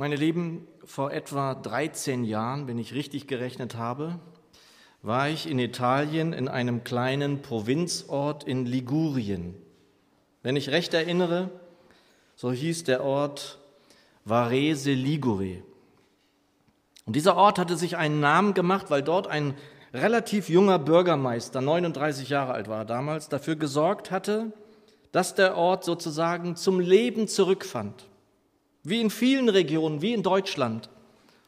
Meine Lieben, vor etwa 13 Jahren, wenn ich richtig gerechnet habe, war ich in Italien in einem kleinen Provinzort in Ligurien. Wenn ich recht erinnere, so hieß der Ort Varese Ligure. Und dieser Ort hatte sich einen Namen gemacht, weil dort ein relativ junger Bürgermeister, 39 Jahre alt war er damals, dafür gesorgt hatte, dass der Ort sozusagen zum Leben zurückfand. Wie in vielen Regionen, wie in Deutschland,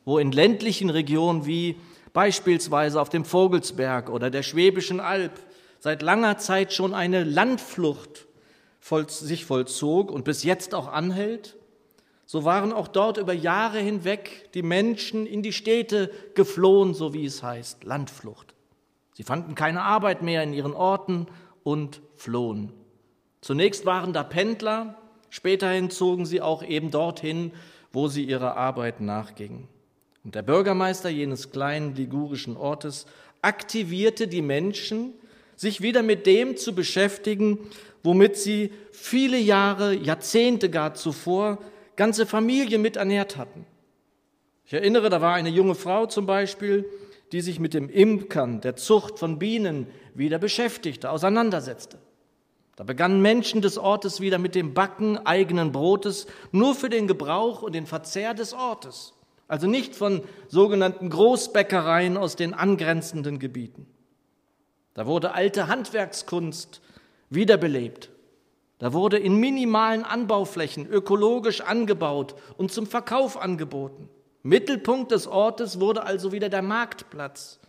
wo in ländlichen Regionen wie beispielsweise auf dem Vogelsberg oder der Schwäbischen Alb seit langer Zeit schon eine Landflucht sich vollzog und bis jetzt auch anhält, so waren auch dort über Jahre hinweg die Menschen in die Städte geflohen, so wie es heißt, Landflucht. Sie fanden keine Arbeit mehr in ihren Orten und flohen. Zunächst waren da Pendler, Späterhin zogen sie auch eben dorthin, wo sie ihrer Arbeit nachgingen. Und der Bürgermeister jenes kleinen ligurischen Ortes aktivierte die Menschen, sich wieder mit dem zu beschäftigen, womit sie viele Jahre, Jahrzehnte gar zuvor ganze Familien mit ernährt hatten. Ich erinnere, da war eine junge Frau zum Beispiel, die sich mit dem Imkern, der Zucht von Bienen wieder beschäftigte, auseinandersetzte. Da begannen Menschen des Ortes wieder mit dem Backen eigenen Brotes nur für den Gebrauch und den Verzehr des Ortes, also nicht von sogenannten Großbäckereien aus den angrenzenden Gebieten. Da wurde alte Handwerkskunst wiederbelebt. Da wurde in minimalen Anbauflächen ökologisch angebaut und zum Verkauf angeboten. Mittelpunkt des Ortes wurde also wieder der Marktplatz.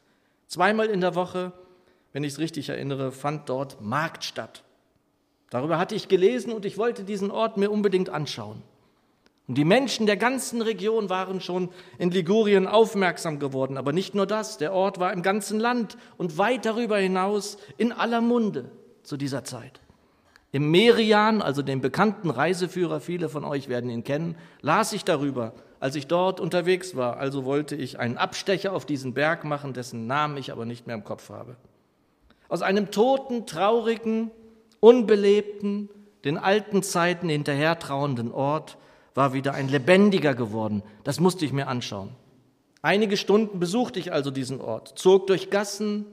Zweimal in der Woche, wenn ich es richtig erinnere, fand dort Markt statt. Darüber hatte ich gelesen und ich wollte diesen Ort mir unbedingt anschauen. Und die Menschen der ganzen Region waren schon in Ligurien aufmerksam geworden. Aber nicht nur das, der Ort war im ganzen Land und weit darüber hinaus in aller Munde zu dieser Zeit. Im Merian, also dem bekannten Reiseführer, viele von euch werden ihn kennen, las ich darüber, als ich dort unterwegs war. Also wollte ich einen Abstecher auf diesen Berg machen, dessen Namen ich aber nicht mehr im Kopf habe. Aus einem toten, traurigen, unbelebten, den alten Zeiten hinterhertrauenden Ort war wieder ein lebendiger geworden. Das musste ich mir anschauen. Einige Stunden besuchte ich also diesen Ort, zog durch Gassen,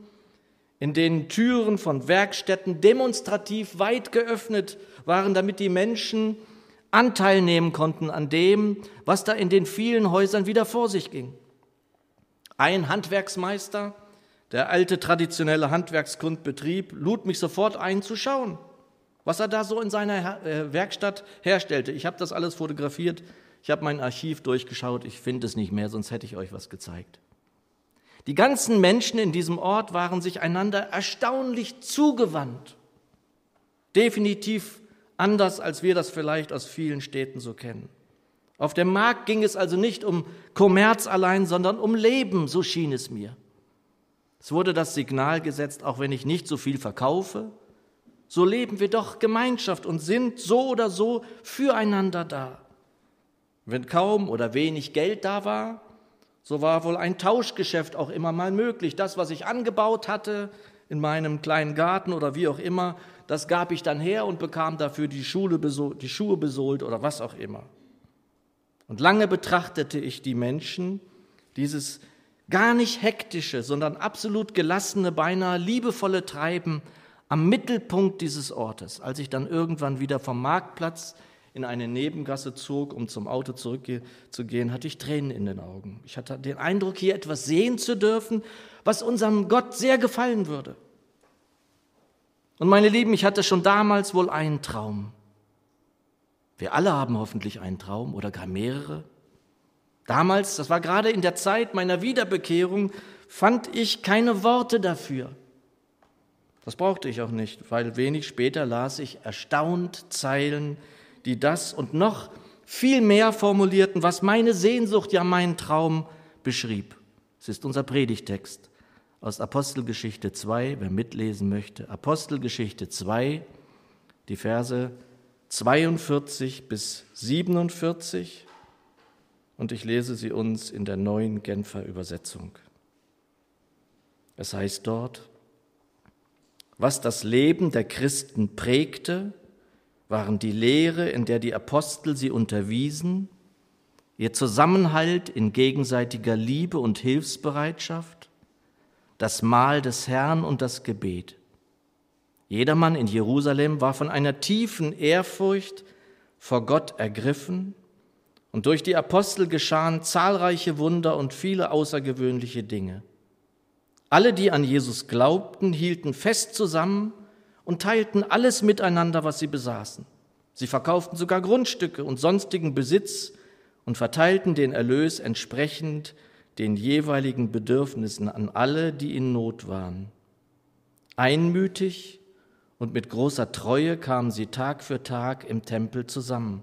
in denen Türen von Werkstätten demonstrativ weit geöffnet waren, damit die Menschen Anteil nehmen konnten an dem, was da in den vielen Häusern wieder vor sich ging. Ein Handwerksmeister der alte traditionelle Handwerkskunst betrieb, lud mich sofort ein zu schauen, was er da so in seiner äh, Werkstatt herstellte. Ich habe das alles fotografiert, ich habe mein Archiv durchgeschaut, ich finde es nicht mehr, sonst hätte ich euch was gezeigt. Die ganzen Menschen in diesem Ort waren sich einander erstaunlich zugewandt. Definitiv anders, als wir das vielleicht aus vielen Städten so kennen. Auf dem Markt ging es also nicht um Kommerz allein, sondern um Leben, so schien es mir. Es wurde das Signal gesetzt, auch wenn ich nicht so viel verkaufe, so leben wir doch Gemeinschaft und sind so oder so füreinander da. Wenn kaum oder wenig Geld da war, so war wohl ein Tauschgeschäft auch immer mal möglich. Das, was ich angebaut hatte in meinem kleinen Garten oder wie auch immer, das gab ich dann her und bekam dafür die, Schule die Schuhe besohlt oder was auch immer. Und lange betrachtete ich die Menschen, dieses gar nicht hektische, sondern absolut gelassene, beinahe liebevolle Treiben am Mittelpunkt dieses Ortes. Als ich dann irgendwann wieder vom Marktplatz in eine Nebengasse zog, um zum Auto zurückzugehen, hatte ich Tränen in den Augen. Ich hatte den Eindruck, hier etwas sehen zu dürfen, was unserem Gott sehr gefallen würde. Und meine Lieben, ich hatte schon damals wohl einen Traum. Wir alle haben hoffentlich einen Traum oder gar mehrere. Damals, das war gerade in der Zeit meiner Wiederbekehrung, fand ich keine Worte dafür. Das brauchte ich auch nicht, weil wenig später las ich erstaunt Zeilen, die das und noch viel mehr formulierten, was meine Sehnsucht, ja meinen Traum beschrieb. Es ist unser Predigtext aus Apostelgeschichte 2, wer mitlesen möchte. Apostelgeschichte 2, die Verse 42 bis 47 und ich lese sie uns in der neuen Genfer Übersetzung. Es heißt dort, was das Leben der Christen prägte, waren die Lehre, in der die Apostel sie unterwiesen, ihr Zusammenhalt in gegenseitiger Liebe und Hilfsbereitschaft, das Mahl des Herrn und das Gebet. Jedermann in Jerusalem war von einer tiefen Ehrfurcht vor Gott ergriffen und durch die Apostel geschahen zahlreiche Wunder und viele außergewöhnliche Dinge. Alle, die an Jesus glaubten, hielten fest zusammen und teilten alles miteinander, was sie besaßen. Sie verkauften sogar Grundstücke und sonstigen Besitz und verteilten den Erlös entsprechend den jeweiligen Bedürfnissen an alle, die in Not waren. Einmütig und mit großer Treue kamen sie Tag für Tag im Tempel zusammen.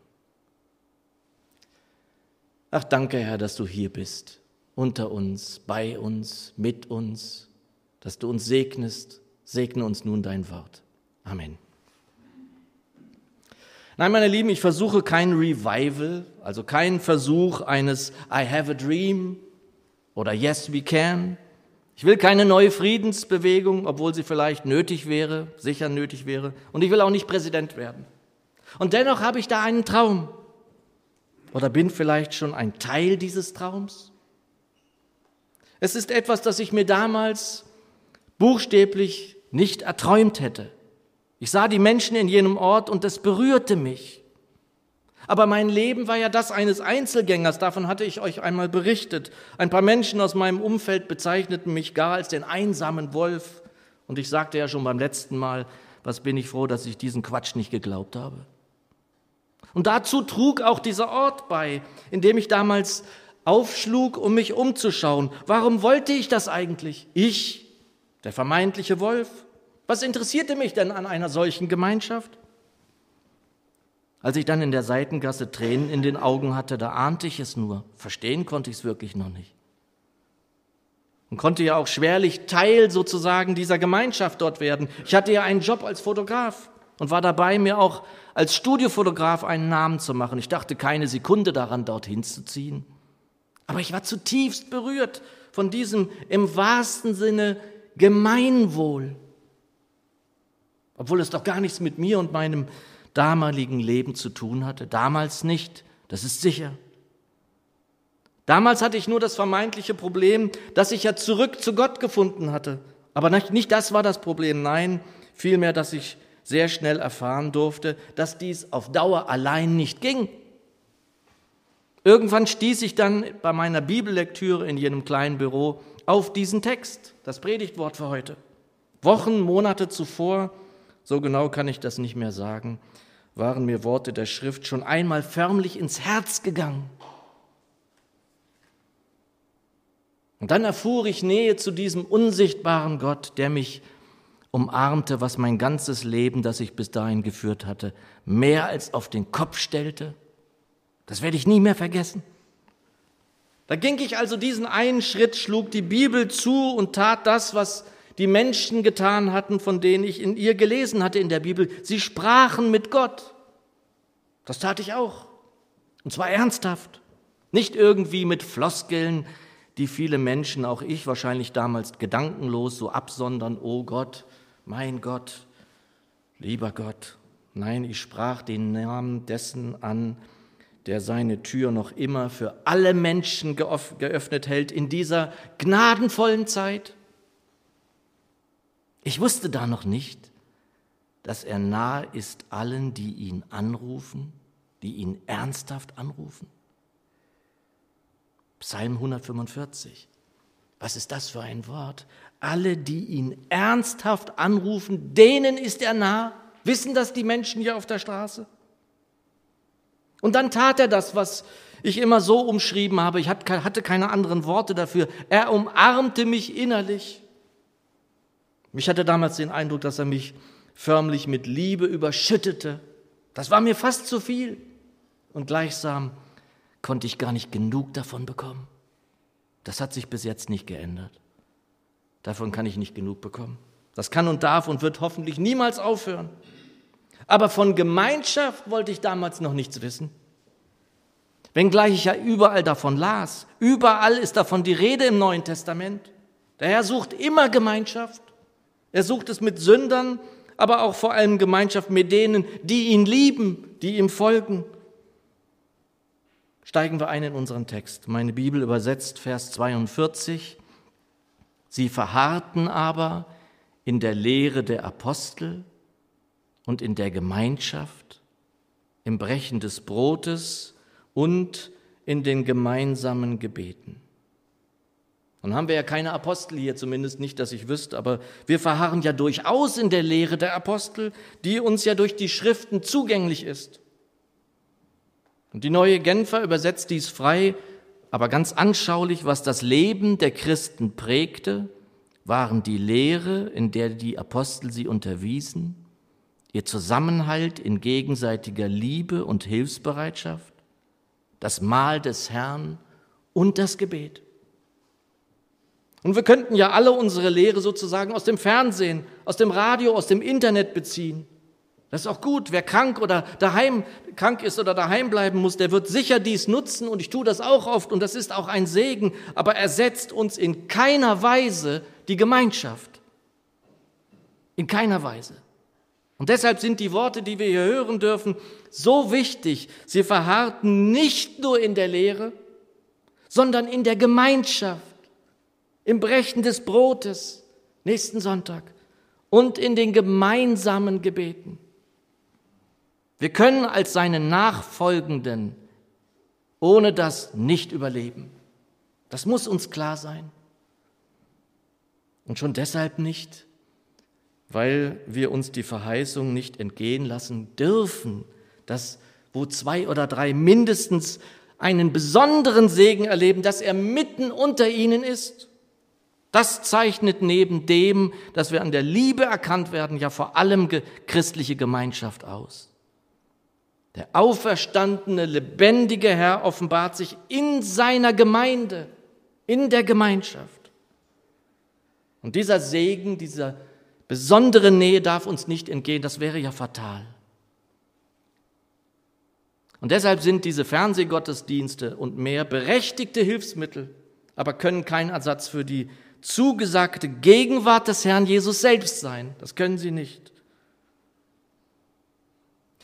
Ach, danke, Herr, dass du hier bist, unter uns, bei uns, mit uns, dass du uns segnest. Segne uns nun dein Wort. Amen. Nein, meine Lieben, ich versuche kein Revival, also keinen Versuch eines I have a dream oder Yes we can. Ich will keine neue Friedensbewegung, obwohl sie vielleicht nötig wäre, sicher nötig wäre. Und ich will auch nicht Präsident werden. Und dennoch habe ich da einen Traum. Oder bin vielleicht schon ein Teil dieses Traums? Es ist etwas, das ich mir damals buchstäblich nicht erträumt hätte. Ich sah die Menschen in jenem Ort und es berührte mich. Aber mein Leben war ja das eines Einzelgängers, davon hatte ich euch einmal berichtet. Ein paar Menschen aus meinem Umfeld bezeichneten mich gar als den einsamen Wolf. Und ich sagte ja schon beim letzten Mal, was bin ich froh, dass ich diesen Quatsch nicht geglaubt habe. Und dazu trug auch dieser Ort bei, in dem ich damals aufschlug, um mich umzuschauen. Warum wollte ich das eigentlich? Ich, der vermeintliche Wolf. Was interessierte mich denn an einer solchen Gemeinschaft? Als ich dann in der Seitengasse Tränen in den Augen hatte, da ahnte ich es nur. Verstehen konnte ich es wirklich noch nicht. Und konnte ja auch schwerlich Teil sozusagen dieser Gemeinschaft dort werden. Ich hatte ja einen Job als Fotograf und war dabei, mir auch als Studiofotograf einen Namen zu machen. Ich dachte keine Sekunde daran, dorthin zu ziehen. Aber ich war zutiefst berührt von diesem im wahrsten Sinne Gemeinwohl. Obwohl es doch gar nichts mit mir und meinem damaligen Leben zu tun hatte. Damals nicht, das ist sicher. Damals hatte ich nur das vermeintliche Problem, dass ich ja zurück zu Gott gefunden hatte. Aber nicht das war das Problem, nein, vielmehr, dass ich sehr schnell erfahren durfte, dass dies auf Dauer allein nicht ging. Irgendwann stieß ich dann bei meiner Bibellektüre in jenem kleinen Büro auf diesen Text, das Predigtwort für heute. Wochen, Monate zuvor, so genau kann ich das nicht mehr sagen, waren mir Worte der Schrift schon einmal förmlich ins Herz gegangen. Und dann erfuhr ich Nähe zu diesem unsichtbaren Gott, der mich umarmte, was mein ganzes Leben, das ich bis dahin geführt hatte, mehr als auf den Kopf stellte. Das werde ich nie mehr vergessen. Da ging ich also diesen einen Schritt, schlug die Bibel zu und tat das, was die Menschen getan hatten, von denen ich in ihr gelesen hatte in der Bibel. Sie sprachen mit Gott. Das tat ich auch. Und zwar ernsthaft. Nicht irgendwie mit Floskeln, die viele Menschen, auch ich wahrscheinlich damals gedankenlos so absondern, oh Gott, mein Gott, lieber Gott, nein, ich sprach den Namen dessen an, der seine Tür noch immer für alle Menschen geöffnet hält in dieser gnadenvollen Zeit. Ich wusste da noch nicht, dass er nahe ist allen, die ihn anrufen, die ihn ernsthaft anrufen. Psalm 145. Was ist das für ein Wort? Alle, die ihn ernsthaft anrufen, denen ist er nah. Wissen das die Menschen hier auf der Straße? Und dann tat er das, was ich immer so umschrieben habe. Ich hatte keine anderen Worte dafür. Er umarmte mich innerlich. Ich hatte damals den Eindruck, dass er mich förmlich mit Liebe überschüttete. Das war mir fast zu viel. Und gleichsam konnte ich gar nicht genug davon bekommen. Das hat sich bis jetzt nicht geändert. Davon kann ich nicht genug bekommen. Das kann und darf und wird hoffentlich niemals aufhören. Aber von Gemeinschaft wollte ich damals noch nichts wissen. Wenngleich ich ja überall davon las. Überall ist davon die Rede im Neuen Testament. Der Herr sucht immer Gemeinschaft. Er sucht es mit Sündern, aber auch vor allem Gemeinschaft mit denen, die ihn lieben, die ihm folgen. Steigen wir ein in unseren Text. Meine Bibel übersetzt Vers 42. Sie verharrten aber in der Lehre der Apostel und in der Gemeinschaft, im Brechen des Brotes und in den gemeinsamen Gebeten. Nun haben wir ja keine Apostel hier, zumindest nicht, dass ich wüsste, aber wir verharren ja durchaus in der Lehre der Apostel, die uns ja durch die Schriften zugänglich ist. Und die neue Genfer übersetzt dies frei, aber ganz anschaulich, was das Leben der Christen prägte, waren die Lehre, in der die Apostel sie unterwiesen, ihr Zusammenhalt in gegenseitiger Liebe und Hilfsbereitschaft, das Mahl des Herrn und das Gebet. Und wir könnten ja alle unsere Lehre sozusagen aus dem Fernsehen, aus dem Radio, aus dem Internet beziehen. Das ist auch gut. Wer krank oder daheim krank ist oder daheim bleiben muss, der wird sicher dies nutzen und ich tue das auch oft und das ist auch ein Segen, aber ersetzt uns in keiner Weise die Gemeinschaft. In keiner Weise. Und deshalb sind die Worte, die wir hier hören dürfen, so wichtig. Sie verharrten nicht nur in der Lehre, sondern in der Gemeinschaft im Brechen des Brotes nächsten Sonntag und in den gemeinsamen Gebeten. Wir können als seine Nachfolgenden ohne das nicht überleben. Das muss uns klar sein. Und schon deshalb nicht, weil wir uns die Verheißung nicht entgehen lassen dürfen, dass wo zwei oder drei mindestens einen besonderen Segen erleben, dass er mitten unter ihnen ist. Das zeichnet neben dem, dass wir an der Liebe erkannt werden, ja vor allem christliche Gemeinschaft aus. Der auferstandene, lebendige Herr offenbart sich in seiner Gemeinde, in der Gemeinschaft. Und dieser Segen, dieser besondere Nähe darf uns nicht entgehen, das wäre ja fatal. Und deshalb sind diese Fernsehgottesdienste und mehr berechtigte Hilfsmittel, aber können kein Ersatz für die zugesagte Gegenwart des Herrn Jesus selbst sein. Das können sie nicht.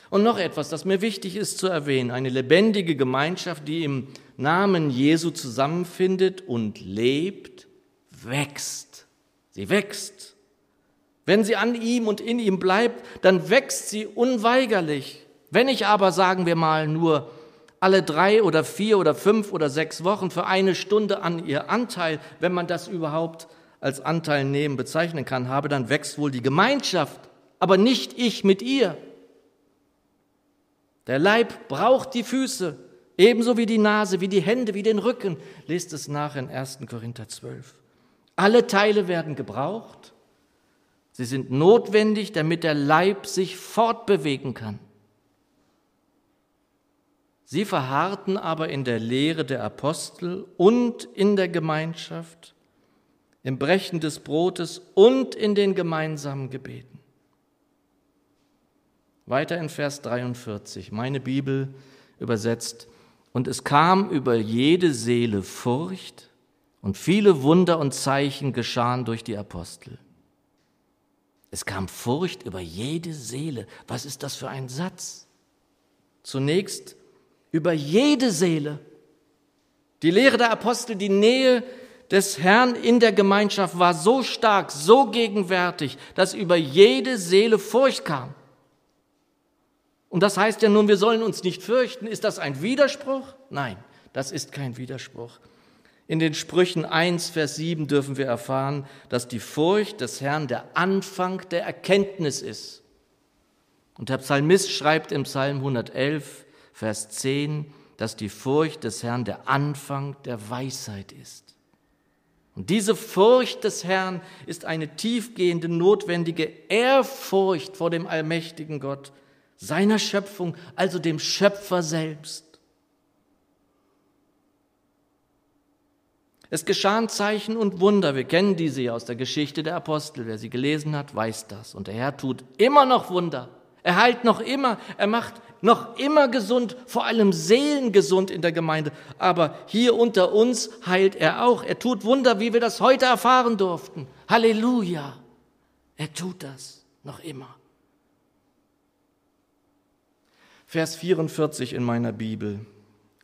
Und noch etwas, das mir wichtig ist zu erwähnen. Eine lebendige Gemeinschaft, die im Namen Jesu zusammenfindet und lebt, wächst. Sie wächst. Wenn sie an ihm und in ihm bleibt, dann wächst sie unweigerlich. Wenn ich aber, sagen wir mal, nur alle drei oder vier oder fünf oder sechs Wochen für eine Stunde an ihr Anteil, wenn man das überhaupt als Anteil nehmen bezeichnen kann, habe, dann wächst wohl die Gemeinschaft, aber nicht ich mit ihr. Der Leib braucht die Füße, ebenso wie die Nase, wie die Hände, wie den Rücken. Lest es nach in 1. Korinther 12. Alle Teile werden gebraucht. Sie sind notwendig, damit der Leib sich fortbewegen kann. Sie verharrten aber in der Lehre der Apostel und in der Gemeinschaft, im Brechen des Brotes und in den gemeinsamen Gebeten. Weiter in Vers 43, meine Bibel übersetzt, und es kam über jede Seele Furcht, und viele Wunder und Zeichen geschahen durch die Apostel. Es kam Furcht über jede Seele. Was ist das für ein Satz? Zunächst über jede Seele. Die Lehre der Apostel, die Nähe des Herrn in der Gemeinschaft war so stark, so gegenwärtig, dass über jede Seele Furcht kam. Und das heißt ja nun, wir sollen uns nicht fürchten. Ist das ein Widerspruch? Nein, das ist kein Widerspruch. In den Sprüchen 1, Vers 7 dürfen wir erfahren, dass die Furcht des Herrn der Anfang der Erkenntnis ist. Und der Psalmist schreibt im Psalm 111, Vers 10, dass die Furcht des Herrn der Anfang der Weisheit ist. Und diese Furcht des Herrn ist eine tiefgehende, notwendige Ehrfurcht vor dem allmächtigen Gott, seiner Schöpfung, also dem Schöpfer selbst. Es geschahen Zeichen und Wunder. Wir kennen diese ja aus der Geschichte der Apostel. Wer sie gelesen hat, weiß das. Und der Herr tut immer noch Wunder. Er heilt noch immer. Er macht noch immer gesund, vor allem seelengesund in der Gemeinde. Aber hier unter uns heilt er auch. Er tut Wunder, wie wir das heute erfahren durften. Halleluja. Er tut das noch immer. Vers 44 in meiner Bibel.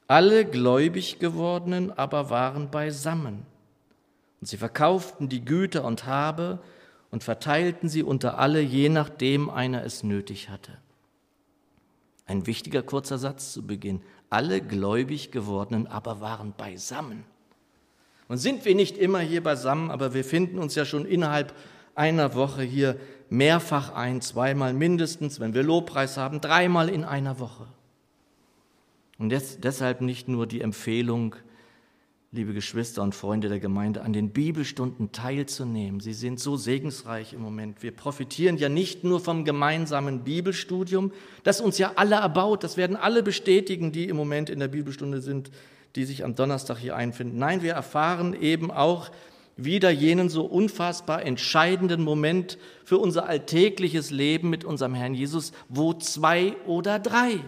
Alle gläubig gewordenen aber waren beisammen. Und sie verkauften die Güter und Habe und verteilten sie unter alle, je nachdem einer es nötig hatte. Ein wichtiger kurzer Satz zu Beginn. Alle gläubig gewordenen aber waren beisammen. Und sind wir nicht immer hier beisammen, aber wir finden uns ja schon innerhalb einer Woche hier mehrfach ein, zweimal mindestens, wenn wir Lobpreis haben, dreimal in einer Woche. Und jetzt, deshalb nicht nur die Empfehlung, liebe Geschwister und Freunde der Gemeinde, an den Bibelstunden teilzunehmen. Sie sind so segensreich im Moment. Wir profitieren ja nicht nur vom gemeinsamen Bibelstudium, das uns ja alle erbaut, das werden alle bestätigen, die im Moment in der Bibelstunde sind, die sich am Donnerstag hier einfinden. Nein, wir erfahren eben auch wieder jenen so unfassbar entscheidenden Moment für unser alltägliches Leben mit unserem Herrn Jesus, wo zwei oder drei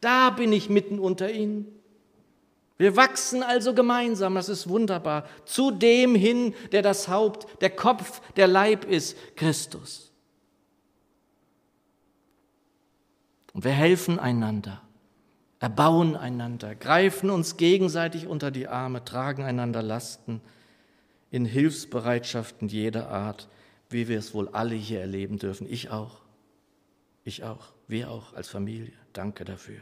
da bin ich mitten unter ihnen. Wir wachsen also gemeinsam, das ist wunderbar, zu dem hin, der das Haupt, der Kopf, der Leib ist, Christus. Und wir helfen einander, erbauen einander, greifen uns gegenseitig unter die Arme, tragen einander Lasten in Hilfsbereitschaften jeder Art, wie wir es wohl alle hier erleben dürfen. Ich auch. Ich auch. Wir auch als Familie. Danke dafür.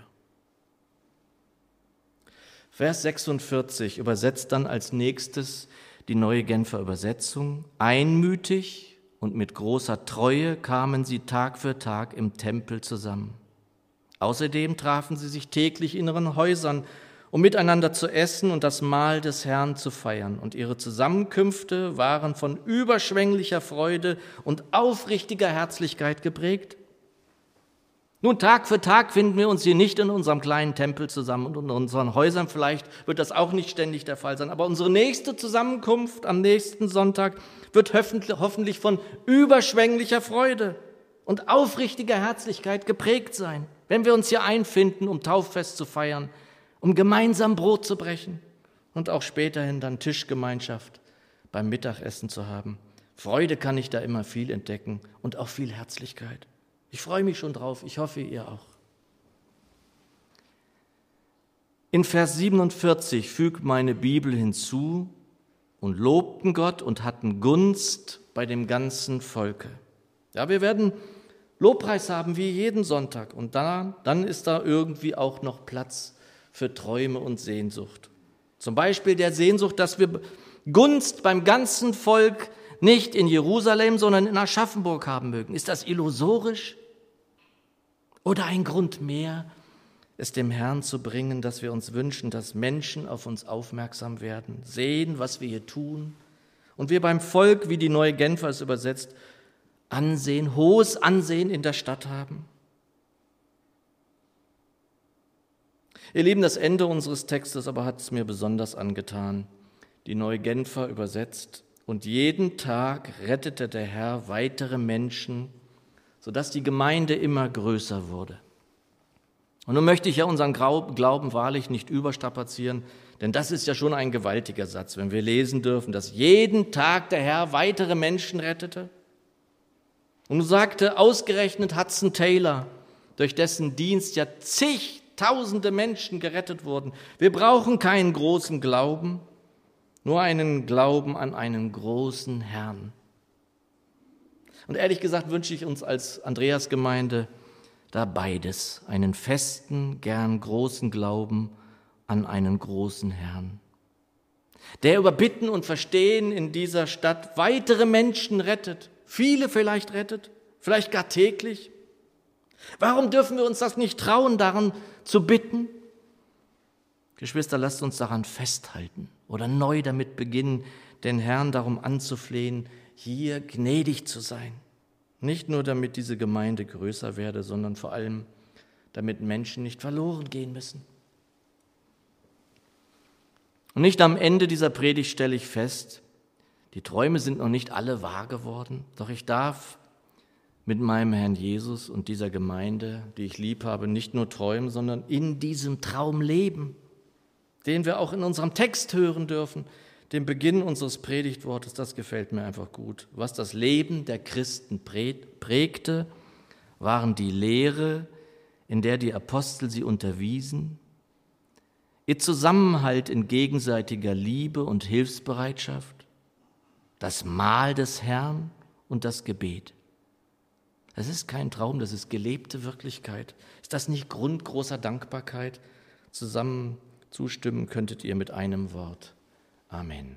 Vers 46 übersetzt dann als nächstes die neue Genfer Übersetzung. Einmütig und mit großer Treue kamen sie Tag für Tag im Tempel zusammen. Außerdem trafen sie sich täglich in ihren Häusern, um miteinander zu essen und das Mahl des Herrn zu feiern. Und ihre Zusammenkünfte waren von überschwänglicher Freude und aufrichtiger Herzlichkeit geprägt. Nun, Tag für Tag finden wir uns hier nicht in unserem kleinen Tempel zusammen und in unseren Häusern. Vielleicht wird das auch nicht ständig der Fall sein. Aber unsere nächste Zusammenkunft am nächsten Sonntag wird hoffentlich von überschwänglicher Freude und aufrichtiger Herzlichkeit geprägt sein, wenn wir uns hier einfinden, um Tauffest zu feiern, um gemeinsam Brot zu brechen und auch späterhin dann Tischgemeinschaft beim Mittagessen zu haben. Freude kann ich da immer viel entdecken und auch viel Herzlichkeit. Ich freue mich schon drauf. Ich hoffe, ihr auch. In Vers 47 fügt meine Bibel hinzu und lobten Gott und hatten Gunst bei dem ganzen Volke. Ja, wir werden Lobpreis haben wie jeden Sonntag und dann, dann ist da irgendwie auch noch Platz für Träume und Sehnsucht. Zum Beispiel der Sehnsucht, dass wir Gunst beim ganzen Volk nicht in Jerusalem, sondern in Aschaffenburg haben mögen. Ist das illusorisch? Oder ein Grund mehr, es dem Herrn zu bringen, dass wir uns wünschen, dass Menschen auf uns aufmerksam werden, sehen, was wir hier tun und wir beim Volk, wie die neue Genfer es übersetzt, Ansehen, hohes Ansehen in der Stadt haben? Ihr Lieben, das Ende unseres Textes aber hat es mir besonders angetan. Die neue Genfer übersetzt, und jeden Tag rettete der Herr weitere Menschen sodass die Gemeinde immer größer wurde. Und nun möchte ich ja unseren Glauben wahrlich nicht überstrapazieren, denn das ist ja schon ein gewaltiger Satz, wenn wir lesen dürfen, dass jeden Tag der Herr weitere Menschen rettete. Und nun sagte ausgerechnet Hudson Taylor, durch dessen Dienst ja zigtausende Menschen gerettet wurden, wir brauchen keinen großen Glauben, nur einen Glauben an einen großen Herrn. Und ehrlich gesagt wünsche ich uns als Andreasgemeinde da beides, einen festen, gern großen Glauben an einen großen Herrn, der über Bitten und Verstehen in dieser Stadt weitere Menschen rettet, viele vielleicht rettet, vielleicht gar täglich. Warum dürfen wir uns das nicht trauen, daran zu bitten? Geschwister, lasst uns daran festhalten oder neu damit beginnen, den Herrn darum anzuflehen, hier gnädig zu sein. Nicht nur damit diese Gemeinde größer werde, sondern vor allem damit Menschen nicht verloren gehen müssen. Und nicht am Ende dieser Predigt stelle ich fest, die Träume sind noch nicht alle wahr geworden, doch ich darf mit meinem Herrn Jesus und dieser Gemeinde, die ich lieb habe, nicht nur träumen, sondern in diesem Traum leben, den wir auch in unserem Text hören dürfen, dem Beginn unseres Predigtwortes. Das gefällt mir einfach gut. Was das Leben der Christen prägte, waren die Lehre, in der die Apostel sie unterwiesen, ihr Zusammenhalt in gegenseitiger Liebe und Hilfsbereitschaft, das Mahl des Herrn und das Gebet. Das ist kein Traum, das ist gelebte Wirklichkeit. Ist das nicht Grund großer Dankbarkeit? Zusammen zustimmen könntet ihr mit einem Wort. Amen.